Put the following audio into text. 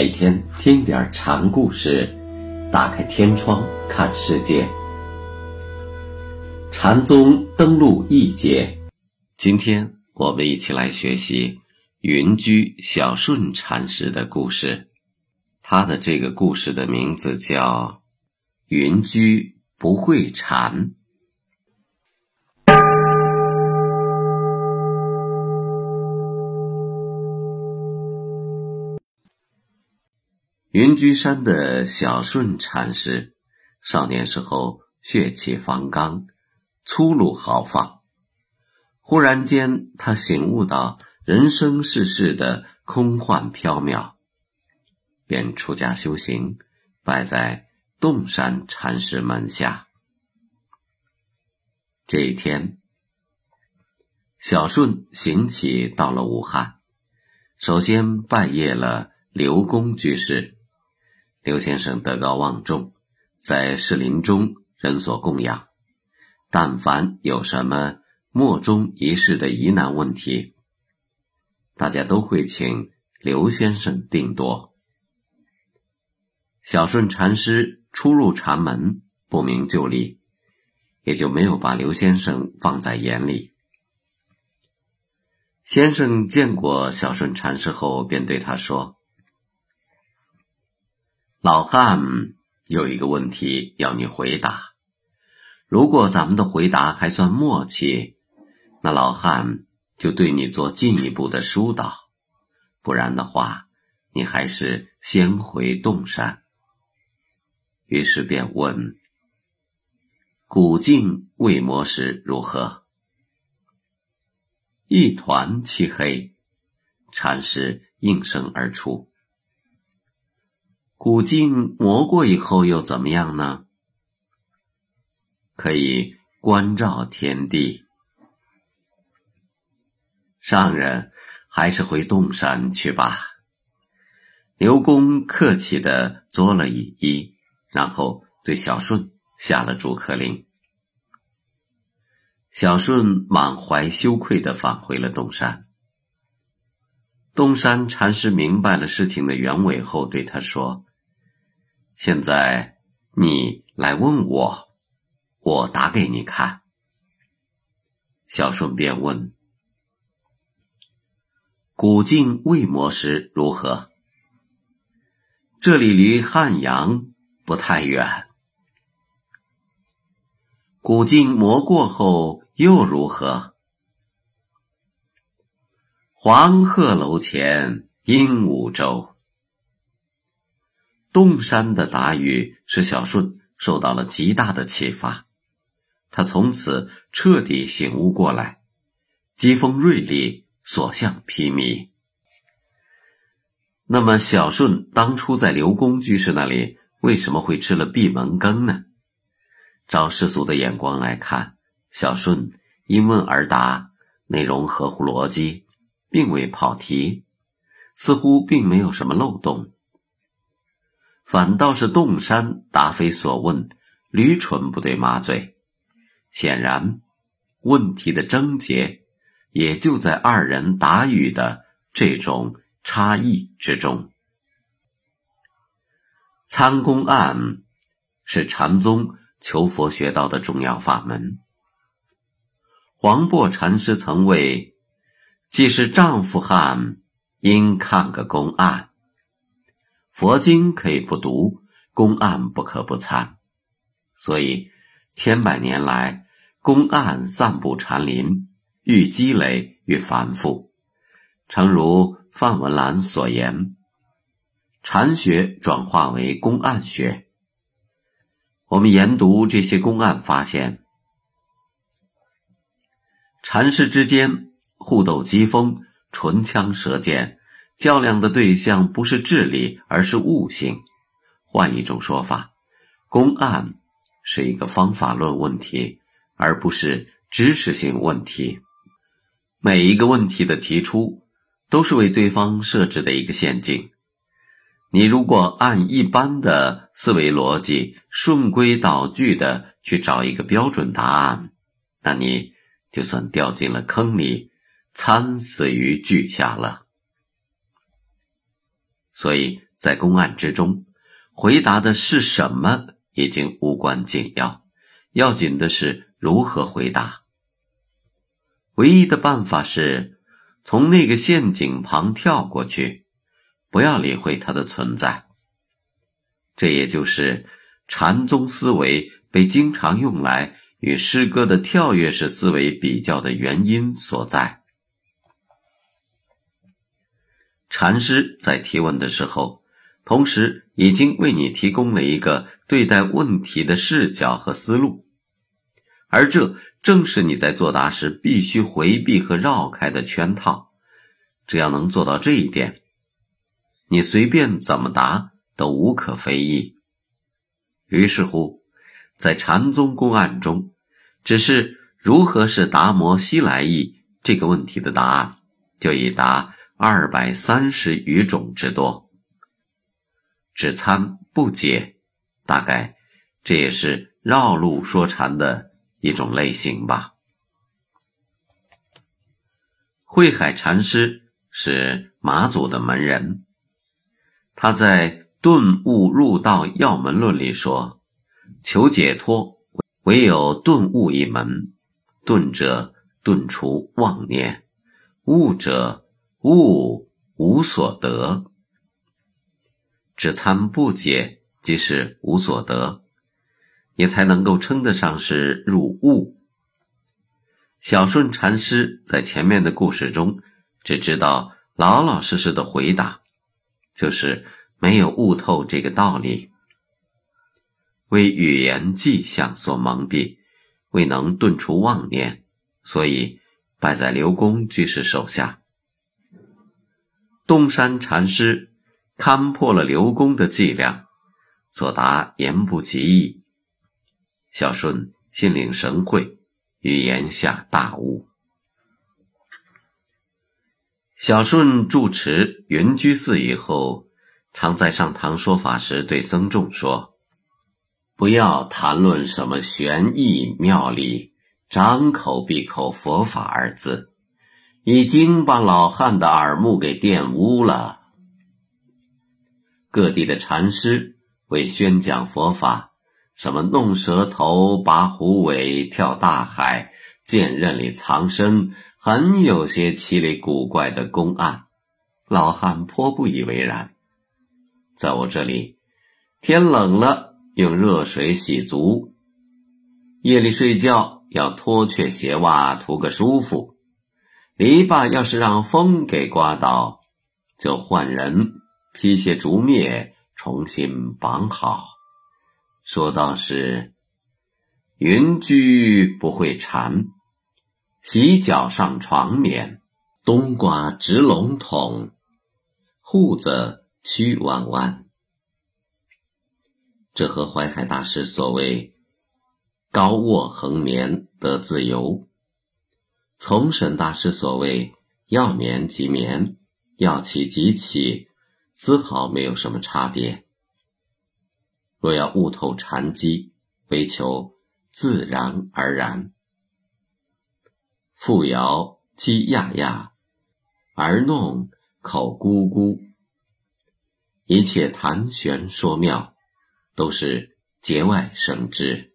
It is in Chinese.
每天听点禅故事，打开天窗看世界。禅宗登陆一节，今天我们一起来学习云居小顺禅师的故事。他的这个故事的名字叫“云居不会禅”。云居山的小顺禅师，少年时候血气方刚，粗鲁豪放。忽然间，他醒悟到人生世事的空幻缥缈，便出家修行，拜在洞山禅师门下。这一天，小顺行起到了武汉，首先拜谒了刘公居士。刘先生德高望重，在士林中人所供养。但凡有什么莫衷一是的疑难问题，大家都会请刘先生定夺。小顺禅师初入禅门，不明就里，也就没有把刘先生放在眼里。先生见过小顺禅师后，便对他说。老汉有一个问题要你回答，如果咱们的回答还算默契，那老汉就对你做进一步的疏导；不然的话，你还是先回洞山。于是便问：“古镜未磨时如何？”一团漆黑，禅师应声而出。古镜磨过以后又怎么样呢？可以观照天地。上人还是回洞山去吧。刘公客气的作了一揖，然后对小顺下了逐客令。小顺满怀羞愧的返回了洞山。洞山禅师明白了事情的原委后，对他说。现在你来问我，我答给你看。小顺便问：“古镜未磨时如何？”这里离汉阳不太远。古镜磨过后又如何？黄鹤楼前鹦鹉洲。洞山的答语使小顺受到了极大的启发，他从此彻底醒悟过来，机锋锐利，所向披靡。那么，小顺当初在刘公居士那里为什么会吃了闭门羹呢？照世俗的眼光来看，小顺因问而答，内容合乎逻辑，并未跑题，似乎并没有什么漏洞。反倒是洞山答非所问，驴唇不对马嘴。显然，问题的症结也就在二人答语的这种差异之中。参公案是禅宗求佛学道的重要法门。黄檗禅师曾谓：“既是丈夫汉，应看个公案。”佛经可以不读，公案不可不参，所以千百年来，公案散布禅林，愈积累愈繁复。诚如范文澜所言，禅学转化为公案学。我们研读这些公案，发现禅师之间互斗机锋，唇枪舌剑。较量的对象不是智力，而是悟性。换一种说法，公案是一个方法论问题，而不是知识性问题。每一个问题的提出，都是为对方设置的一个陷阱。你如果按一般的思维逻辑，顺规蹈矩的去找一个标准答案，那你就算掉进了坑里，惨死于句下了。所以在公案之中，回答的是什么已经无关紧要，要紧的是如何回答。唯一的办法是从那个陷阱旁跳过去，不要理会它的存在。这也就是禅宗思维被经常用来与诗歌的跳跃式思维比较的原因所在。禅师在提问的时候，同时已经为你提供了一个对待问题的视角和思路，而这正是你在作答时必须回避和绕开的圈套。只要能做到这一点，你随便怎么答。都无可非议。于是乎，在禅宗公案中，只是如何是达摩西来意这个问题的答案，就已达二百三十余种之多。只参不解，大概这也是绕路说禅的一种类型吧。慧海禅师是马祖的门人，他在。顿悟入道要门论里说：“求解脱，唯有顿悟一门。顿者，顿除妄念；悟者，悟无所得。只参不解，即是无所得，也才能够称得上是入悟。”小顺禅师在前面的故事中，只知道老老实实的回答，就是。没有悟透这个道理，为语言迹象所蒙蔽，未能顿除妄念，所以败在刘公居士手下。东山禅师勘破了刘公的伎俩，作答言不及义。小顺心领神会，于言下大悟。小顺住持云居寺以后。常在上堂说法时，对僧众说：“不要谈论什么玄义妙理，张口闭口佛法二字，已经把老汉的耳目给玷污了。”各地的禅师为宣讲佛法，什么弄舌头、拔虎尾、跳大海、剑刃里藏身，很有些奇里古怪的公案，老汉颇不以为然。在我这里，天冷了用热水洗足，夜里睡觉要脱却鞋袜图个舒服。篱笆要是让风给刮倒，就换人劈些竹篾重新绑好。说道是云居不会缠，洗脚上床眠，冬瓜直笼统，户子。曲弯弯，这和淮海大师所谓“高卧横眠得自由”，从沈大师所谓“要眠即眠，要起即起”，丝毫没有什么差别。若要悟透禅机，唯求自然而然。复摇鸡呀呀，儿弄口咕咕。一切谈玄说妙，都是节外生枝。